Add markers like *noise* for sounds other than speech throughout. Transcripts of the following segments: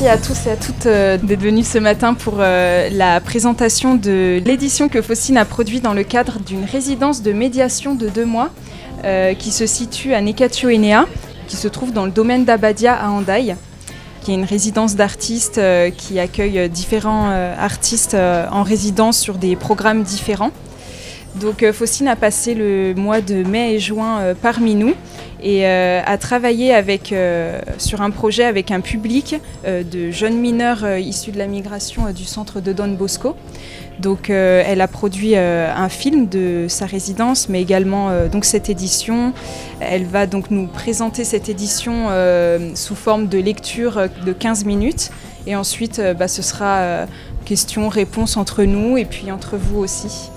Merci à tous et à toutes euh, d'être venus ce matin pour euh, la présentation de l'édition que Faustine a produite dans le cadre d'une résidence de médiation de deux mois euh, qui se situe à Nekatio Enea, qui se trouve dans le domaine d'Abadia à Handaï, qui est une résidence d'artistes qui accueille différents artistes en résidence sur des programmes différents. Donc Faustine a passé le mois de mai et juin parmi nous et euh, a travaillé avec, euh, sur un projet avec un public euh, de jeunes mineurs issus de la migration du centre de Don Bosco. Donc elle a produit un film de sa résidence, mais également donc cette édition. Elle va donc nous présenter cette édition sous forme de lecture de 15 minutes. Et ensuite, bah, ce sera questions-réponses entre nous et puis entre vous aussi.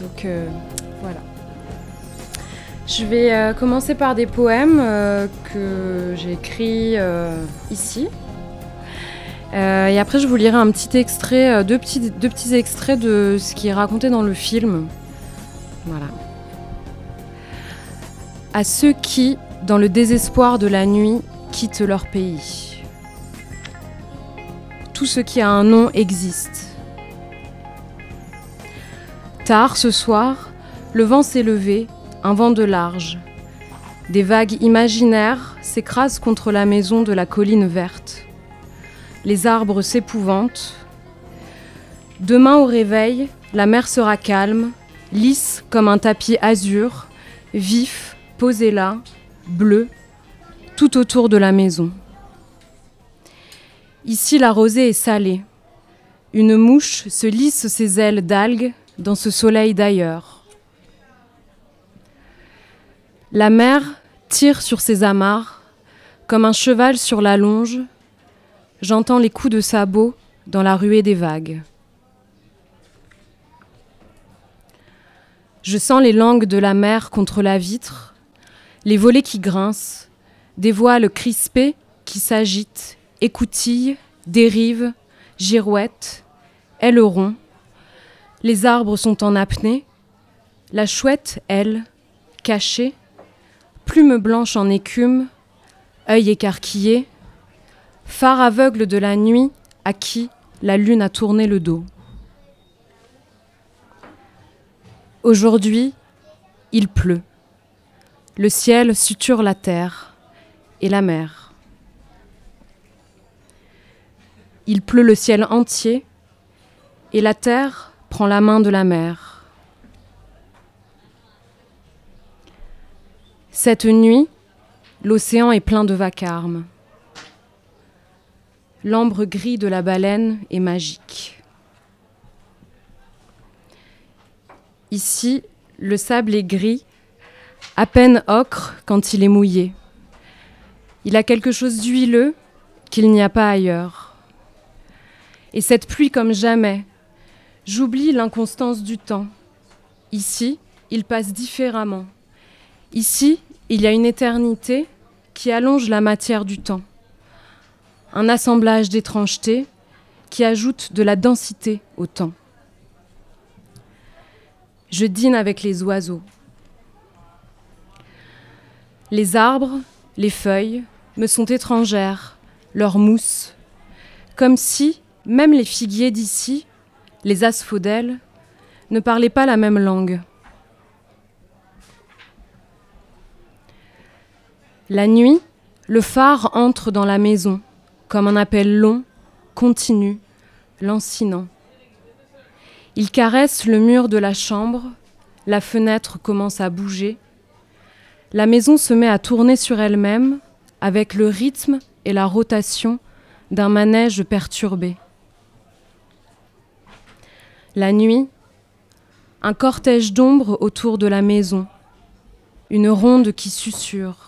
Donc voilà. Je vais euh, commencer par des poèmes euh, que j'ai écrits euh, ici. et après, je vous lirai un petit extrait, deux petits, deux petits extraits de ce qui est raconté dans le film. Voilà. À ceux qui, dans le désespoir de la nuit, quittent leur pays. Tout ce qui a un nom existe. Tard ce soir, le vent s'est levé un vent de large. Des vagues imaginaires s'écrasent contre la maison de la colline verte. Les arbres s'épouvantent. Demain au réveil, la mer sera calme, lisse comme un tapis azur, vif, posé là, bleu, tout autour de la maison. Ici, la rosée est salée. Une mouche se lisse ses ailes d'algues dans ce soleil d'ailleurs. La mer tire sur ses amarres, comme un cheval sur la longe. J'entends les coups de sabot dans la ruée des vagues. Je sens les langues de la mer contre la vitre, les volets qui grincent, des voiles crispées qui s'agitent, écoutillent, dérivent, girouettent, aileront. Les arbres sont en apnée. La chouette, elle, cachée, plume blanche en écume, œil écarquillé, phare aveugle de la nuit à qui la lune a tourné le dos. Aujourd'hui, il pleut. Le ciel suture la terre et la mer. Il pleut le ciel entier et la terre prend la main de la mer. Cette nuit, l'océan est plein de vacarme. L'ambre gris de la baleine est magique. Ici, le sable est gris, à peine ocre quand il est mouillé. Il a quelque chose d'huileux qu'il n'y a pas ailleurs. Et cette pluie comme jamais, j'oublie l'inconstance du temps. Ici, il passe différemment. Ici, il y a une éternité qui allonge la matière du temps, un assemblage d'étrangetés qui ajoute de la densité au temps. Je dîne avec les oiseaux. Les arbres, les feuilles me sont étrangères, leur mousse, comme si, même les figuiers d'ici, les asphodèles, ne parlaient pas la même langue. La nuit, le phare entre dans la maison, comme un appel long, continu, lancinant. Il caresse le mur de la chambre, la fenêtre commence à bouger. La maison se met à tourner sur elle-même avec le rythme et la rotation d'un manège perturbé. La nuit, un cortège d'ombre autour de la maison, une ronde qui susurre.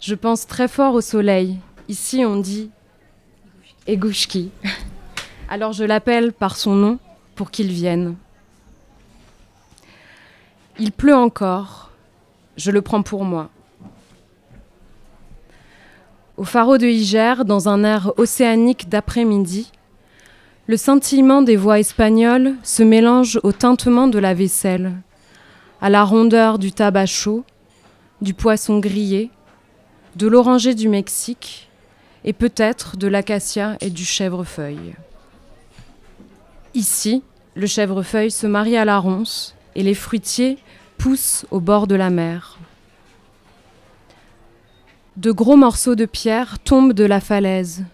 Je pense très fort au soleil. Ici, on dit Egouchki. Alors je l'appelle par son nom pour qu'il vienne. Il pleut encore. Je le prends pour moi. Au pharo de Iger, dans un air océanique d'après-midi, le scintillement des voix espagnoles se mélange au tintement de la vaisselle, à la rondeur du tabac chaud, du poisson grillé, de l'oranger du Mexique et peut-être de l'acacia et du chèvrefeuille. Ici, le chèvrefeuille se marie à la ronce et les fruitiers poussent au bord de la mer. De gros morceaux de pierre tombent de la falaise.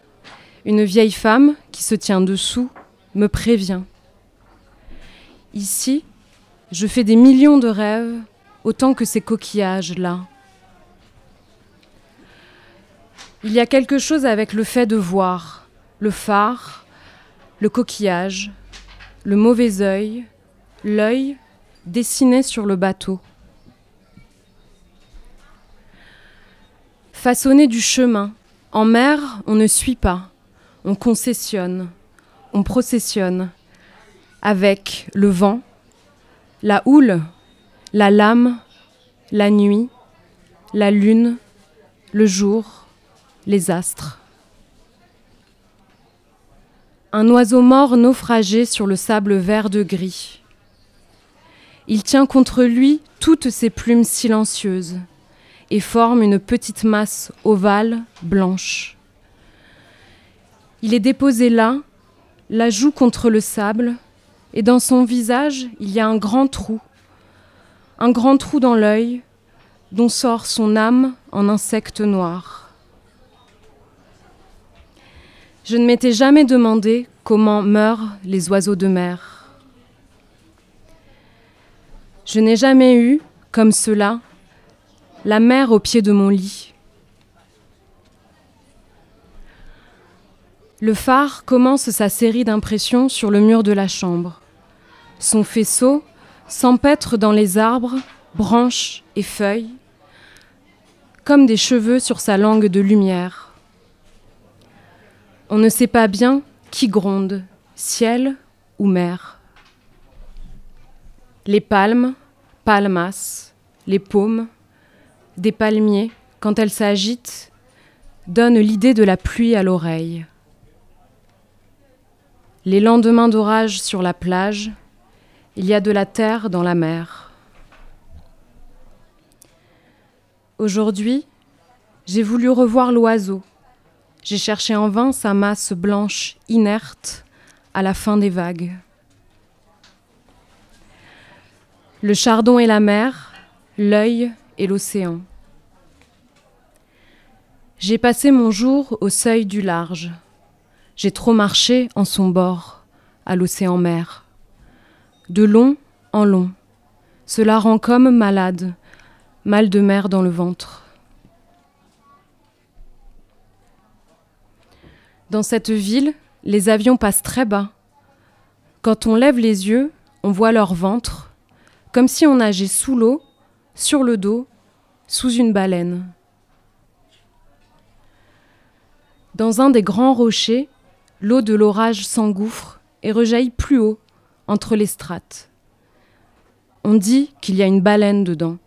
Une vieille femme qui se tient dessous me prévient. Ici, je fais des millions de rêves autant que ces coquillages-là. Il y a quelque chose avec le fait de voir, le phare, le coquillage, le mauvais œil, l'œil dessiné sur le bateau. Façonner du chemin. En mer, on ne suit pas, on concessionne, on processionne, avec le vent, la houle, la lame, la nuit, la lune, le jour, les astres. Un oiseau mort naufragé sur le sable vert de gris. Il tient contre lui toutes ses plumes silencieuses et forme une petite masse ovale, blanche. Il est déposé là, la joue contre le sable, et dans son visage, il y a un grand trou un grand trou dans l'œil dont sort son âme en insecte noir. Je ne m'étais jamais demandé comment meurent les oiseaux de mer. Je n'ai jamais eu, comme cela, la mer au pied de mon lit. Le phare commence sa série d'impressions sur le mur de la chambre. Son faisceau s'empêtre dans les arbres, branches et feuilles, comme des cheveux sur sa langue de lumière. On ne sait pas bien qui gronde, ciel ou mer. Les palmes, palmas, les paumes, des palmiers, quand elles s'agitent, donnent l'idée de la pluie à l'oreille. Les lendemains d'orage sur la plage, il y a de la terre dans la mer. Aujourd'hui, j'ai voulu revoir l'oiseau. J'ai cherché en vain sa masse blanche inerte à la fin des vagues. Le chardon et la mer, l'œil et l'océan. J'ai passé mon jour au seuil du large. J'ai trop marché en son bord, à l'océan mer de long en long. Cela rend comme malade, mal de mer dans le ventre. Dans cette ville, les avions passent très bas. Quand on lève les yeux, on voit leur ventre, comme si on nageait sous l'eau, sur le dos, sous une baleine. Dans un des grands rochers, l'eau de l'orage s'engouffre et rejaillit plus haut, entre les strates. On dit qu'il y a une baleine dedans.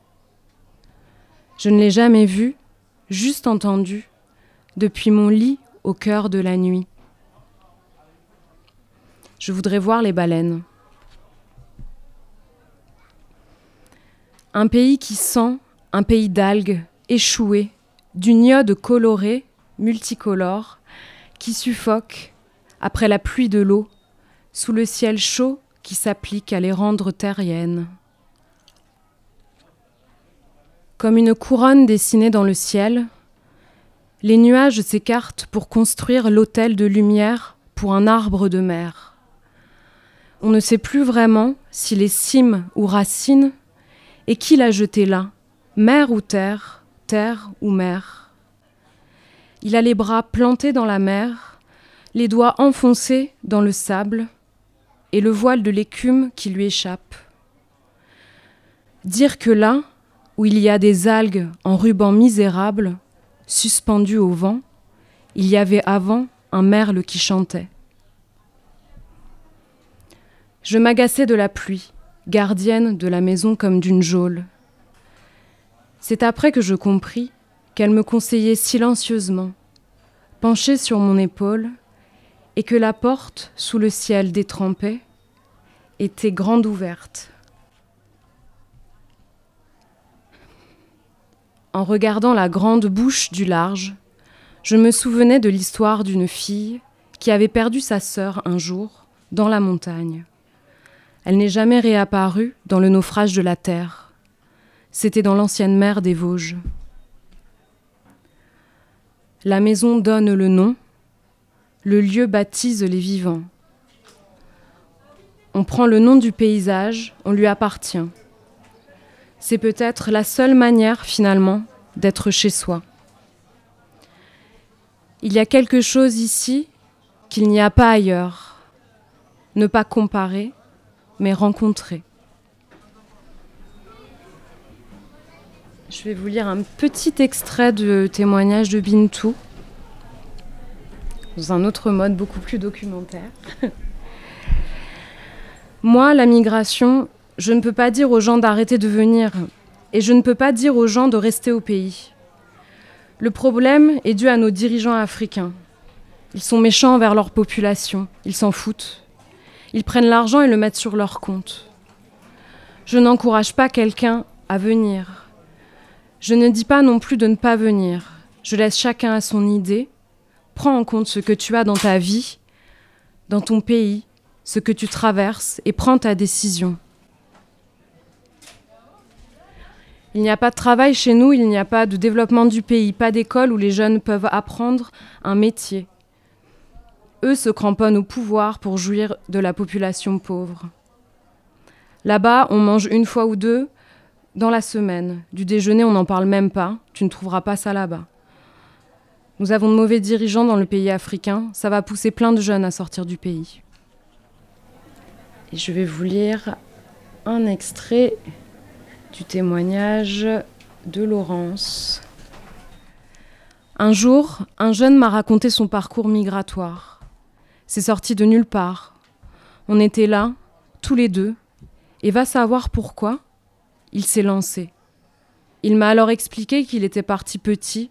Je ne l'ai jamais vue, juste entendue, depuis mon lit au cœur de la nuit. Je voudrais voir les baleines. Un pays qui sent, un pays d'algues, échouées, d'une iode colorée, multicolore, qui suffoque après la pluie de l'eau, sous le ciel chaud qui s'applique à les rendre terriennes. Comme une couronne dessinée dans le ciel, les nuages s'écartent pour construire l'autel de lumière pour un arbre de mer. On ne sait plus vraiment s'il est cime ou racine, et qui l'a jeté là, mer ou terre, terre ou mer. Il a les bras plantés dans la mer, les doigts enfoncés dans le sable, et le voile de l'écume qui lui échappe. Dire que là, où il y a des algues en ruban misérable, suspendues au vent, il y avait avant un merle qui chantait. Je m'agaçais de la pluie, gardienne de la maison comme d'une geôle. C'est après que je compris qu'elle me conseillait silencieusement, penchée sur mon épaule, et que la porte, sous le ciel détrempé, était grande ouverte. En regardant la grande bouche du large, je me souvenais de l'histoire d'une fille qui avait perdu sa sœur un jour dans la montagne. Elle n'est jamais réapparue dans le naufrage de la terre. C'était dans l'ancienne mer des Vosges. La maison donne le nom, le lieu baptise les vivants. On prend le nom du paysage, on lui appartient. C'est peut-être la seule manière finalement d'être chez soi. Il y a quelque chose ici qu'il n'y a pas ailleurs. Ne pas comparer, mais rencontrer. Je vais vous lire un petit extrait de témoignage de Bintou, dans un autre mode beaucoup plus documentaire. *laughs* Moi, la migration, je ne peux pas dire aux gens d'arrêter de venir, et je ne peux pas dire aux gens de rester au pays. Le problème est dû à nos dirigeants africains. Ils sont méchants envers leur population, ils s'en foutent. Ils prennent l'argent et le mettent sur leur compte. Je n'encourage pas quelqu'un à venir. Je ne dis pas non plus de ne pas venir. Je laisse chacun à son idée. Prends en compte ce que tu as dans ta vie, dans ton pays, ce que tu traverses et prends ta décision. Il n'y a pas de travail chez nous, il n'y a pas de développement du pays, pas d'école où les jeunes peuvent apprendre un métier. Eux se cramponnent au pouvoir pour jouir de la population pauvre. Là-bas, on mange une fois ou deux dans la semaine. Du déjeuner, on n'en parle même pas. Tu ne trouveras pas ça là-bas. Nous avons de mauvais dirigeants dans le pays africain. Ça va pousser plein de jeunes à sortir du pays. Et je vais vous lire un extrait du témoignage de Laurence. Un jour, un jeune m'a raconté son parcours migratoire. C'est sorti de nulle part. On était là, tous les deux, et va savoir pourquoi, il s'est lancé. Il m'a alors expliqué qu'il était parti petit,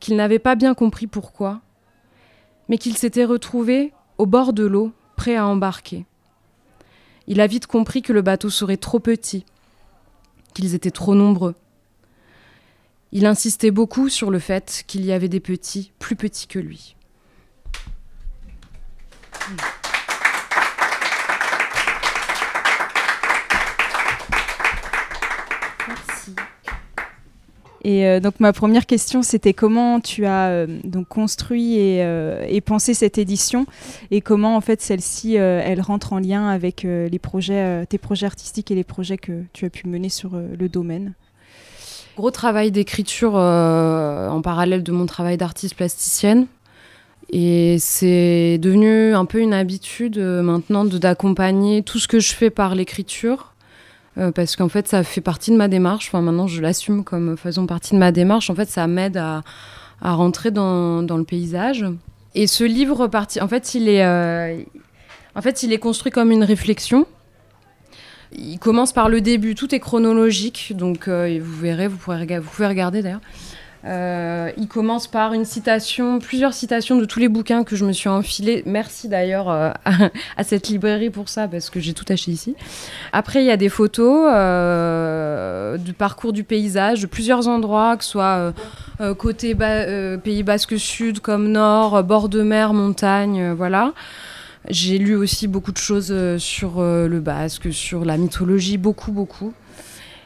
qu'il n'avait pas bien compris pourquoi, mais qu'il s'était retrouvé au bord de l'eau, prêt à embarquer. Il a vite compris que le bateau serait trop petit, qu'ils étaient trop nombreux. Il insistait beaucoup sur le fait qu'il y avait des petits plus petits que lui. Et euh, donc ma première question, c'était comment tu as euh, donc construit et, euh, et, pensé cette édition et comment en fait celle-ci, elle rentre en lien avec les projets, tes projets artistiques et les projets que tu as pu mener sur le domaine? Gros travail d'écriture en parallèle de mon travail d'artiste plasticienne. Et c'est devenu un peu une habitude maintenant d'accompagner tout ce que je fais par l'écriture euh, parce qu'en fait, ça fait partie de ma démarche. Enfin, maintenant, je l'assume comme faisant partie de ma démarche. En fait, ça m'aide à, à, rentrer dans, dans, le paysage. Et ce livre, en fait, il est, euh, en fait, il est construit comme une réflexion. Il commence par le début, tout est chronologique, donc euh, vous verrez, vous, pourrez, vous pouvez regarder d'ailleurs. Euh, il commence par une citation, plusieurs citations de tous les bouquins que je me suis enfilé. Merci d'ailleurs euh, à, cette librairie pour ça, parce que j'ai tout acheté ici. Après, il y a des photos euh, du parcours du paysage, de plusieurs endroits, que ce soit côté Pays Basque Sud comme Nord, bord de mer, montagne, voilà. J'ai lu aussi beaucoup de choses sur le basque, sur la mythologie, beaucoup, beaucoup.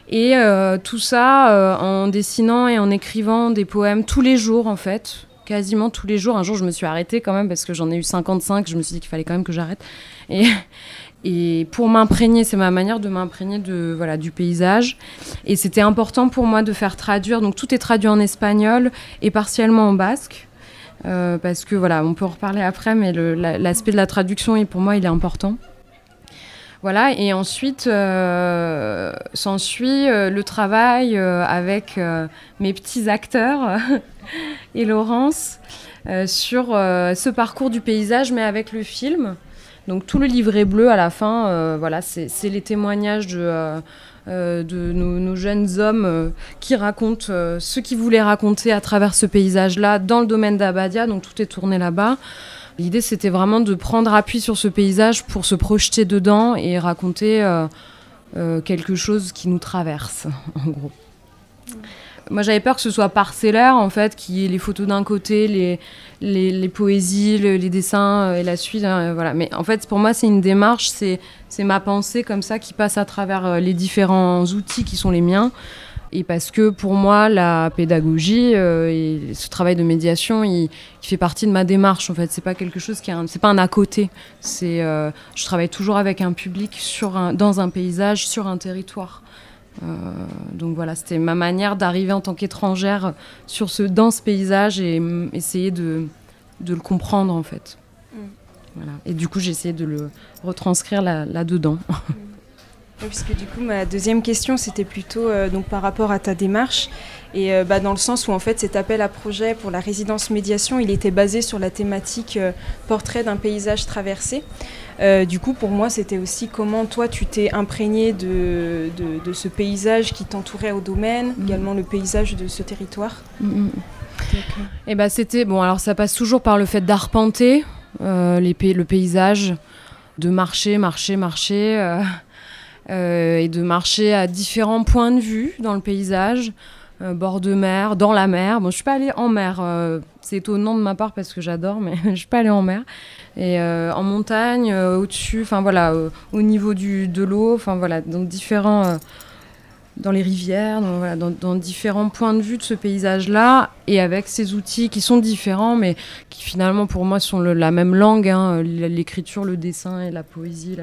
Et euh, tout ça euh, en dessinant et en écrivant des poèmes tous les jours, en fait. Quasiment tous les jours. Un jour, je me suis arrêtée quand même parce que j'en ai eu 55. Je me suis dit qu'il fallait quand même que j'arrête. *laughs* Et, pour m'imprégner, c'est ma manière de m'imprégner de voilà du paysage. Et c'était important pour moi de faire traduire. Donc tout est traduit en espagnol et partiellement en basque. Euh, parce que voilà, on peut en reparler après, mais l'aspect de la traduction, pour moi, il est important. Voilà, et ensuite euh, s'ensuit euh, le travail euh, avec mes petits acteurs *laughs* et Laurence sur ce parcours du paysage, mais avec le film. Donc tout le livret bleu à la fin, voilà, c'est les témoignages de, de nos, jeunes hommes qui racontent ce qu'ils voulaient raconter à travers ce paysage-là dans le domaine d'Abadia, donc tout est tourné là-bas. L'idée, c'était vraiment de prendre appui sur ce paysage pour se projeter dedans et raconter euh, euh, quelque chose qui nous traverse, *laughs* en gros. moi j'avais peur que ce soit parcellaire en fait, qu'il y ait les photos d'un côté, les, les, poésies, les dessins et la suite. Hein, voilà. Mais en fait pour moi c'est une démarche, c'est ma pensée comme ça qui passe à travers les différents outils qui sont les miens. Et parce que pour moi, la pédagogie euh, et ce travail de médiation, il, fait partie de ma démarche. En fait, c'est pas quelque chose qui, c'est pas un à côté. C'est, euh, je travaille toujours avec un public sur un, dans un paysage, sur un territoire. Euh, donc voilà, c'était ma manière d'arriver en tant qu'étrangère sur ce, dans ce paysage et essayer de, de le comprendre en fait. Mm. Voilà. Et du coup, j'ai essayé de le retranscrire là, là-dedans. Mm puisque du coup, ma deuxième question, c'était plutôt euh, donc par rapport à ta démarche. Et euh, bah, dans le sens où en fait cet appel à projet pour la résidence médiation, il était basé sur la thématique euh, portrait d'un paysage traversé. du coup, pour moi, c'était aussi comment toi tu t'es imprégné de, de, ce paysage qui t'entourait au domaine, mm. également le paysage de ce territoire. Mm, mm. Et bah c'était bon. Alors ça passe toujours par le fait d'arpenter les, le paysage, de marcher, marcher, marcher et de marcher à différents points de vue dans le paysage, euh, bord de mer, dans la mer. Bon, je suis pas allée en mer, euh, c'est étonnant de ma part parce que j'adore, mais *laughs* je suis pas allée en mer. Et en montagne, au-dessus, enfin voilà, au niveau du, de l'eau, enfin voilà, donc différents dans les rivières, dans, dans, différents points de vue de ce paysage-là, et avec ces outils qui sont différents, mais qui finalement pour moi sont la même langue, hein, l'écriture, le dessin et la poésie,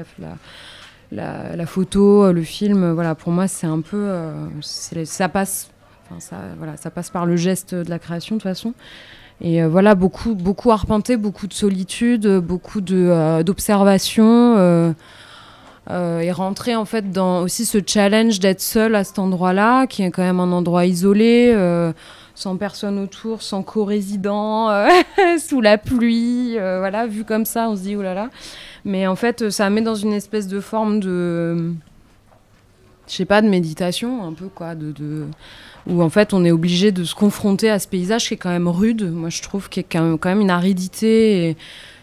la, photo, le film, voilà, pour moi, c'est un peu. Euh, ça passe. ça, voilà, ça passe par le geste de la création, de toute façon. Et euh, voilà, beaucoup, beaucoup arpenté, beaucoup de solitude, beaucoup d'observation. Euh, et rentrer en fait dans aussi ce challenge d'être seul à cet endroit-là, qui est quand même un endroit isolé, sans personne autour, sans co-résident, *laughs* sous la pluie, voilà, vu comme ça, on se dit oh là là. Mais en fait, ça met dans une espèce de forme de. Je sais pas, de méditation, un peu, quoi. De, de, où en fait, on est obligé de se confronter à ce paysage qui est quand même rude. Moi, je trouve qu'il y a quand même une aridité.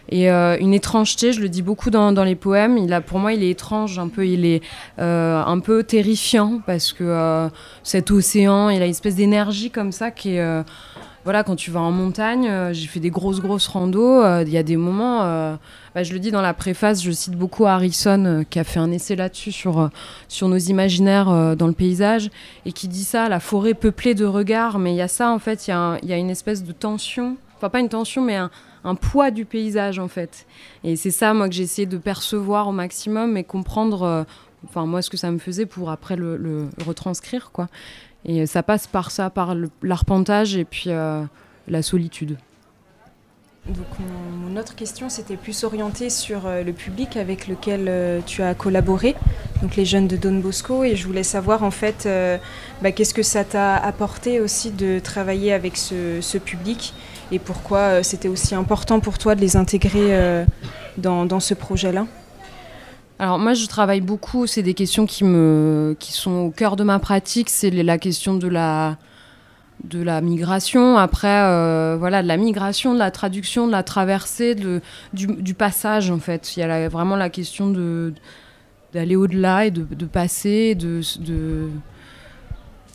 Et, euh, une étrangeté, je le dis beaucoup dans, dans, les poèmes. Il a, pour moi, il est étrange, un peu, il est euh, un peu terrifiant parce que euh, cet océan, il a une espèce d'énergie comme ça qui est voilà, quand tu vas en montagne, euh, j'ai fait des grosses, grosses randos. Euh, il y a des moments, euh, bah, je le dis dans la préface, je cite beaucoup Harrison qui a fait un essai là-dessus sur, sur nos imaginaires dans le paysage et qui dit ça, la forêt peuplée de regards. Mais il y a ça, en fait, il y, a une espèce de tension, enfin pas une tension, mais un, un poids du paysage, en fait. Et c'est ça, moi, que j'ai essayé de percevoir au maximum et comprendre, enfin, moi, ce que ça me faisait pour après le, le retranscrire, quoi. Et ça passe par ça, par l'arpentage et puis euh, la solitude. Donc mon, autre question, c'était plus orientée sur euh, le public avec lequel euh, tu as collaboré, donc les jeunes de Don Bosco, et je voulais savoir en fait bah, qu'est-ce que ça t'a apporté aussi de travailler avec ce, public et pourquoi c'était aussi important pour toi de les intégrer dans ce projet-là? Alors moi je travaille beaucoup, c'est des questions qui me qui sont au cœur de ma pratique, c'est la question de la de la migration, après euh, voilà de la migration, de la traduction, de la traversée, du, passage en fait. Il y a vraiment la question d'aller au-delà et de, passer, de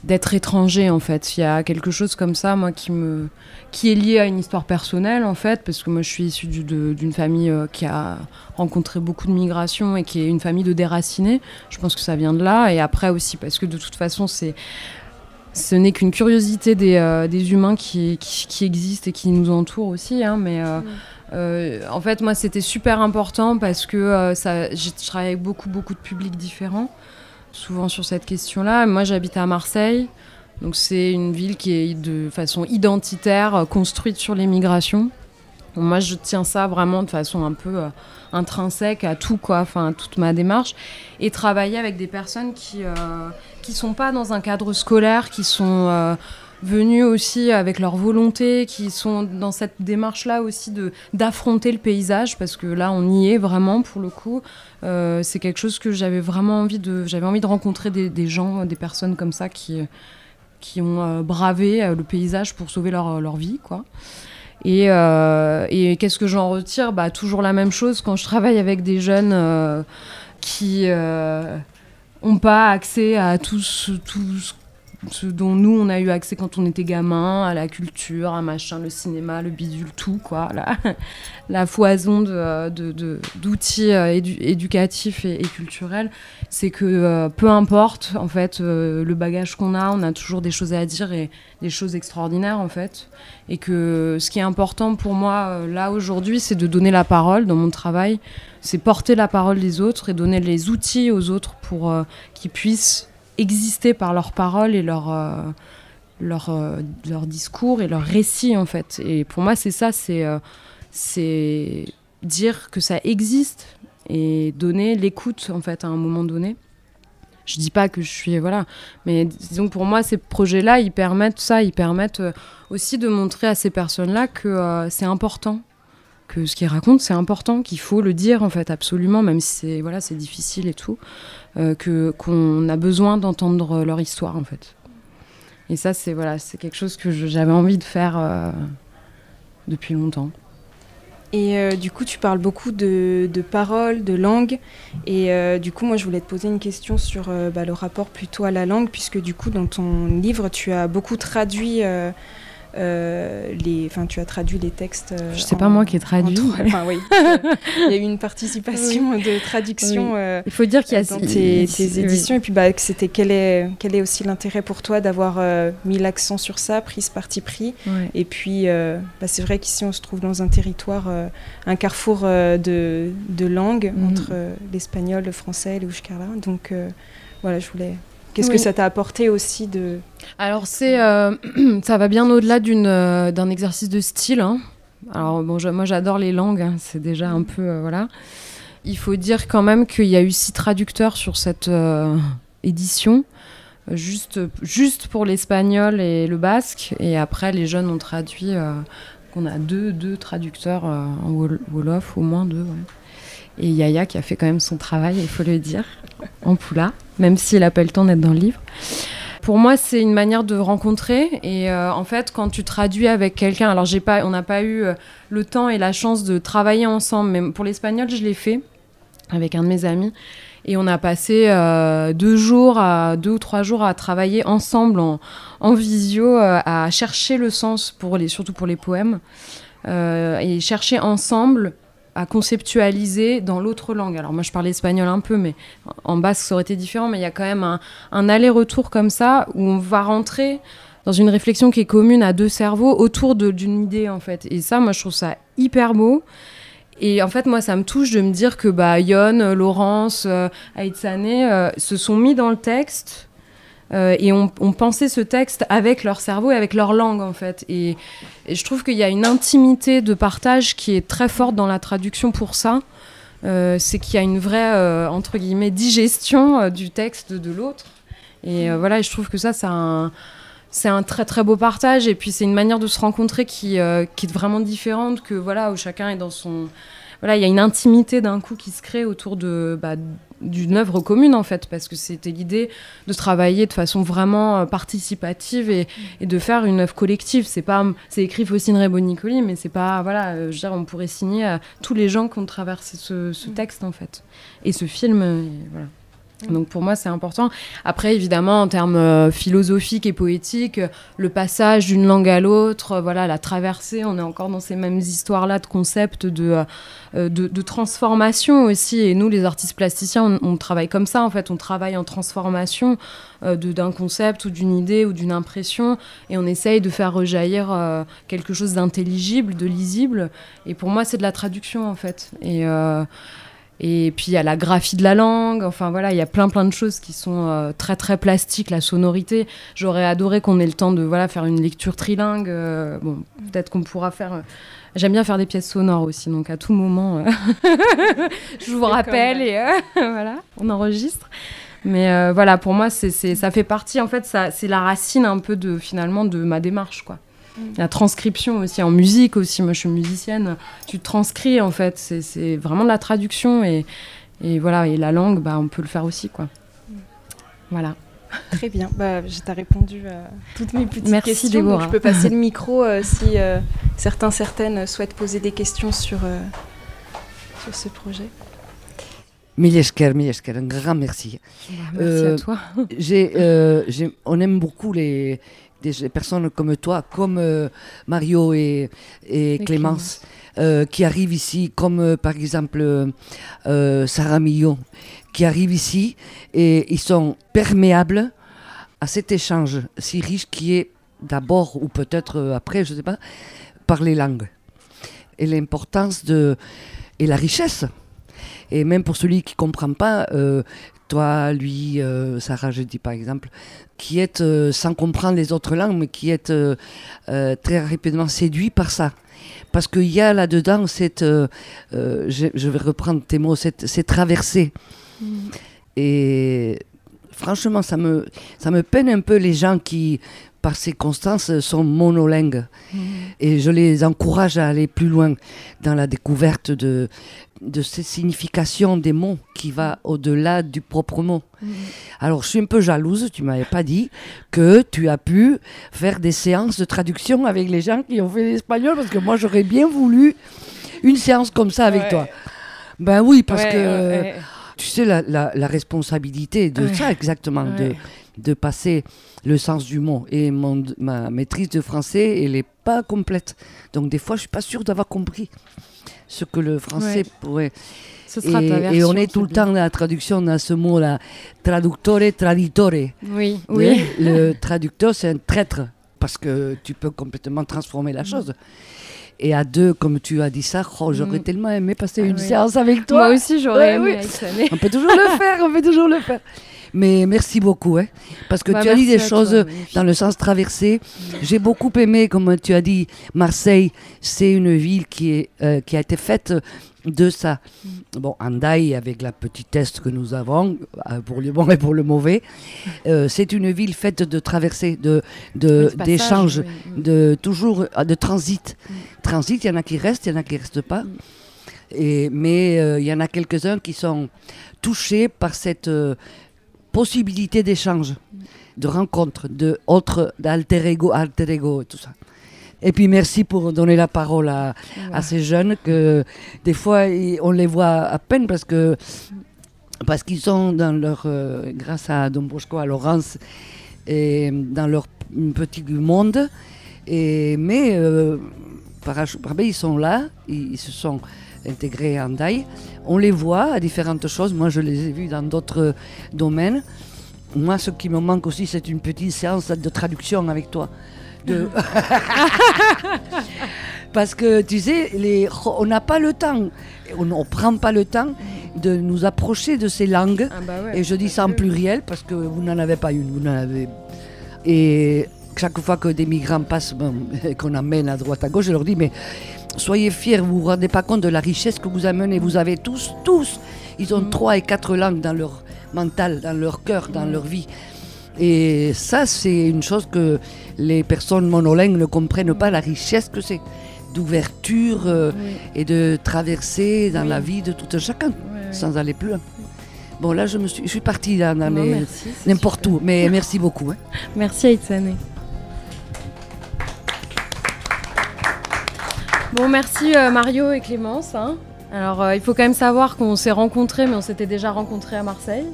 d'être étranger en fait. Il y a quelque chose comme ça, moi, qui me qui est lié à une histoire personnelle en fait, parce que moi je suis issue d'une famille euh, qui a rencontré beaucoup de migration et qui est une famille de déracinés. Je pense que ça vient de là. Et après aussi parce que de toute façon c'est ce n'est qu'une curiosité des, euh, des humains qui, qui, existent et qui nous entourent aussi. Hein, mais euh, en fait, moi, c'était super important parce que ça, je travaille avec beaucoup, beaucoup de publics différents souvent sur cette question-là. Moi, j'habite à Marseille. Donc c'est une ville qui est de façon identitaire, euh, construite sur l'immigration. moi, je tiens ça vraiment de façon un peu euh, intrinsèque à tout, quoi, à toute ma démarche. Et travailler avec des personnes qui ne euh, sont pas dans un cadre scolaire, qui sont venus aussi avec leur volonté, qui sont dans cette démarche-là aussi de d'affronter le paysage, parce que là, on y est vraiment pour le coup. Euh, c'est quelque chose que j'avais vraiment envie de, j'avais envie de rencontrer des, gens, des personnes comme ça qui qui ont euh, bravé euh, le paysage pour sauver leur, leur vie, quoi. Et, et qu'est-ce que j'en retire? Bah, Toujours la même chose quand je travaille avec des jeunes qui n'ont pas accès à tout, tout ce dont nous on a eu accès quand on était gamin, à la culture, à machin, le cinéma, le bidule, tout quoi, *laughs* la, foison d'outils de, de, éducatifs et, culturels, c'est que peu importe en fait le bagage qu'on a, on a toujours des choses à dire et des choses extraordinaires en fait, et que ce qui est important pour moi là aujourd'hui, c'est de donner la parole dans mon travail, c'est porter la parole des autres et donner les outils aux autres pour qu'ils puissent exister par leurs paroles et euh, euh, leur, discours et leur récit en fait. Et pour moi c'est ça, c'est euh, c'est dire que ça existe et donner l'écoute en fait à un moment donné. Je dis pas que je suis voilà, mais disons pour moi ces projets-là, ils permettent ça, ils permettent aussi de montrer à ces personnes-là que c'est important que ce qu'ils racontent, c'est important, qu'il faut le dire en fait absolument, même si c'est voilà, c'est difficile et tout, euh, que qu'on a besoin d'entendre leur histoire en fait. Et ça, c'est voilà, c'est quelque chose que j'avais envie de faire euh, depuis longtemps. Et euh, du coup, tu parles beaucoup de, de paroles, de langue. Et du coup, moi, je voulais te poser une question sur bah, le rapport plutôt à la langue, puisque du coup, dans ton livre, tu as beaucoup traduit les, enfin, tu as traduit les textes. Euh, je sais pas moi qui ai traduit. Enfin, oui. *laughs* Il y a eu une participation de traduction. Euh, il faut dire qu'il y a dans tes, éditions. Et puis, bah, c'était quel est, quel est aussi l'intérêt pour toi d'avoir mis l'accent sur ça, pris ce parti pris. Et puis, bah, c'est vrai qu'ici, on se trouve dans un territoire, un carrefour de, de langues mm. entre l'espagnol, le français, le euskara. Donc, voilà, je voulais Qu'est-ce que ça t'a apporté aussi de Alors c'est, euh, *clears throat* ça va bien au-delà d'une, euh, d'un exercice de style. Hein. Alors bon, moi j'adore les langues, hein. c'est déjà un peu euh, voilà. Il faut dire quand même qu'il y a eu six traducteurs sur cette édition, juste, juste pour l'espagnol et le basque, et après les jeunes ont traduit. qu'on a deux, deux traducteurs en wolof, au moins deux. Et Yaya qui a fait quand même son travail, il faut le dire, en poula même s'il n'a pas le temps d'être dans le livre. Pour moi, c'est une manière de rencontrer. Et euh, en fait, quand tu traduis avec quelqu'un, alors j'ai pas, on n'a pas eu euh, le temps et la chance de travailler ensemble, mais pour l'espagnol, je l'ai fait avec un de mes amis. Et on a passé euh, deux jours, à, deux ou trois jours à travailler ensemble en, visio, à chercher le sens, pour les, surtout pour les poèmes, et chercher ensemble à conceptualiser dans l'autre langue. Alors moi je parle espagnol un peu, mais en basque ça aurait été différent, mais il y a quand même un, aller-retour comme ça où on va rentrer dans une réflexion qui est commune à deux cerveaux autour d'une idée en fait. Et ça, moi je trouve ça hyper beau. Et en fait, moi, ça me touche de me dire que bah, Yon, Laurence, euh, euh se sont mis dans le texte euh, et ont on pensait ce texte avec leur cerveau et avec leur langue en fait. Et, je trouve qu'il y a une intimité de partage qui est très forte dans la traduction pour ça. Euh, c'est qu'il y a une vraie euh, entre guillemets digestion du texte de l'autre. Et voilà, je trouve que ça, c'est un très très beau partage et puis c'est une manière de se rencontrer qui, qui est vraiment différente que voilà où chacun est dans son voilà il y a une intimité d'un coup qui se crée autour de bah, d'une œuvre commune en fait parce que c'était l'idée de travailler de façon vraiment euh, participative et, de faire une œuvre collective. C'est pas c'est écrit Faustine Rebon-Nicoli mais c'est pas voilà euh, je veux dire on pourrait signer à tous les gens qui ont traversé ce, ce mm. texte en fait. Et ce film et voilà donc pour moi, c'est important. Après, évidemment, en termes euh, philosophiques et poétiques, le passage d'une langue à l'autre, euh, voilà, la traversée, on est encore dans ces mêmes histoires-là de concepts de, euh, de, transformation aussi. Et nous, les artistes plasticiens, on, travaille comme ça, en fait. On travaille en transformation d'un concept ou d'une idée ou d'une impression. Et on essaye de faire rejaillir quelque chose d'intelligible, de lisible. Et pour moi, c'est de la traduction, en fait. Et et puis il y a la graphie de la langue, enfin voilà, il y a plein plein de choses qui sont euh, très très plastiques, la sonorité. J'aurais adoré qu'on ait le temps de voilà faire une lecture trilingue. Euh, bon, peut-être qu'on pourra faire. Euh, j'aime bien faire des pièces sonores aussi, donc à tout moment, *laughs* je vous rappelle et *laughs* voilà, on enregistre. Mais voilà, pour moi, c'est, ça fait partie, en fait, ça, c'est la racine un peu de finalement de ma démarche, quoi. La transcription aussi, en musique aussi, moi je suis musicienne, tu transcris en fait, c'est vraiment de la traduction et, et, voilà, et la langue, bah, on peut le faire aussi quoi. Voilà. Très bien, bah, je t'ai répondu à toutes mes petites Merci questions. Donc je peux passer le micro euh, si euh, certains, certaines souhaitent poser des questions sur, euh, sur ce projet. Miliesker, Miliesker, un grand merci. Bah, merci Euh, à toi. J'ai, euh, j'ai- on aime beaucoup les, des personnes comme toi, comme euh, Mario et, et, Clémence, euh, qui arrivent ici, comme euh, par exemple Sarah Millon, qui arrivent ici et ils sont perméables à cet échange si riche qui est d'abord, ou peut-être après, je ne sais pas, par les langues. Et l'importance de. et la richesse. Et même pour celui qui ne comprend pas, euh, toi, lui, euh, Sarah, je dis par exemple, qui est euh, sans comprendre les autres langues, mais qui est euh, très rapidement séduit par ça. Parce qu'il y a là-dedans cette, je, je vais reprendre tes mots, cette, cette traversée. Et franchement, ça me, ça me peine un peu les gens qui, par circonstances, sont monolingues. Et je les encourage à aller plus loin dans la découverte de, de ces significations des mots qui va au-delà du propre mot. Alors, je suis un peu jalouse, tu m'avais pas dit que tu as pu faire des séances de traduction avec les gens qui ont fait l'espagnol, parce que moi, j'aurais bien voulu une séance comme ça avec Ouais. toi. Ben oui, parce Ouais, que ouais, tu sais la, la- la responsabilité de ça exactement, de. De passer le sens du mot. Et mon, ma maîtrise de français, elle n'est pas complète. Donc des fois, je suis pas sûre d'avoir compris ce que le français Ouais. pourrait. Ce sera Et, ta et on est tout le bien. temps dans la traduction, dans ce mot-là, traductore, traditore. Oui, Vous oui. le traducteur, c'est un traître, parce que tu peux complètement transformer la chose. Et à deux, comme tu as dit ça, oh, j'aurais Mm. tellement aimé passer Ah une oui. séance avec toi. Moi aussi, j'aurais Ouais, aimé oui. On peut toujours le *laughs* faire, on peut toujours le faire. Mais merci beaucoup, hein, parce que Bah, tu as dit des choses toi, magnifique. dans le sens traversé. J'ai beaucoup aimé, comme tu as dit, Marseille, c'est une ville qui, est, euh, qui a été faite de ça. Bon, Andaï, avec la petitesse que nous avons, euh, pour le bon et pour le mauvais, *laughs* euh, c'est une ville faite de traversées, de, de, d'échanges, oui, oui. de toujours euh, de transit. Mm. Transit, il y en a qui restent, il y en a qui restent pas. Et, mais euh, il y en a quelques-uns qui sont touchés par cette euh, possibilité d'échange, de rencontre, de autre, d'alter ego, alter ego et tout ça. Et puis merci pour donner la parole à, à ces jeunes que des fois on les voit à peine parce que parce qu'ils sont dans leur euh, grâce à Don Bosco, à Laurence et dans leur petit monde et mais euh, par, ils sont là ils, ils se sont intégrés en DAI on les voit à différentes choses moi je les ai vus dans d'autres domaines moi ce qui me manque aussi c'est une petite séance de traduction avec toi de *laughs* parce que tu sais, les, on n'a pas le temps, on ne prend pas le temps de nous approcher de ces langues. Ah bah ouais, Et je dis ça en pluriel parce que vous n'en avez pas une, vous n'en avez. Et chaque fois que des migrants passent, *laughs* qu'on amène à droite à gauche, je leur dis mais soyez fiers, vous vous rendez pas compte de la richesse que vous amenez. Vous avez tous, tous, ils ont Mm. trois et quatre langues dans leur mental, dans leur cœur, dans leur vie. Et ça, c'est une chose que les personnes monolingues ne comprennent pas, la richesse que c'est d'ouverture euh, Oui. et de traverser dans Oui. la vie de tout un chacun, sans aller plus loin. Bon, là, je, me suis, je suis partie dans, dans n'importe où, mais merci beaucoup. hein. *laughs* Merci Aïtsane. Bon, merci euh, Mario et Clémence. hein. Alors, euh, il faut quand même savoir qu'on s'est rencontrés, mais on s'était déjà rencontrés à Marseille.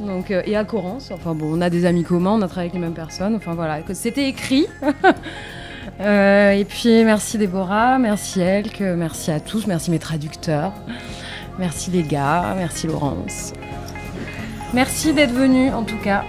Donc, euh, et à Corrence. Enfin bon, on a des amis communs, on a travaillé avec les mêmes personnes. Enfin voilà, c'était écrit. *laughs* Et puis merci Déborah, merci Elke, merci à tous, merci mes traducteurs, merci les gars, merci Laurence. Merci d'être venus en tout cas.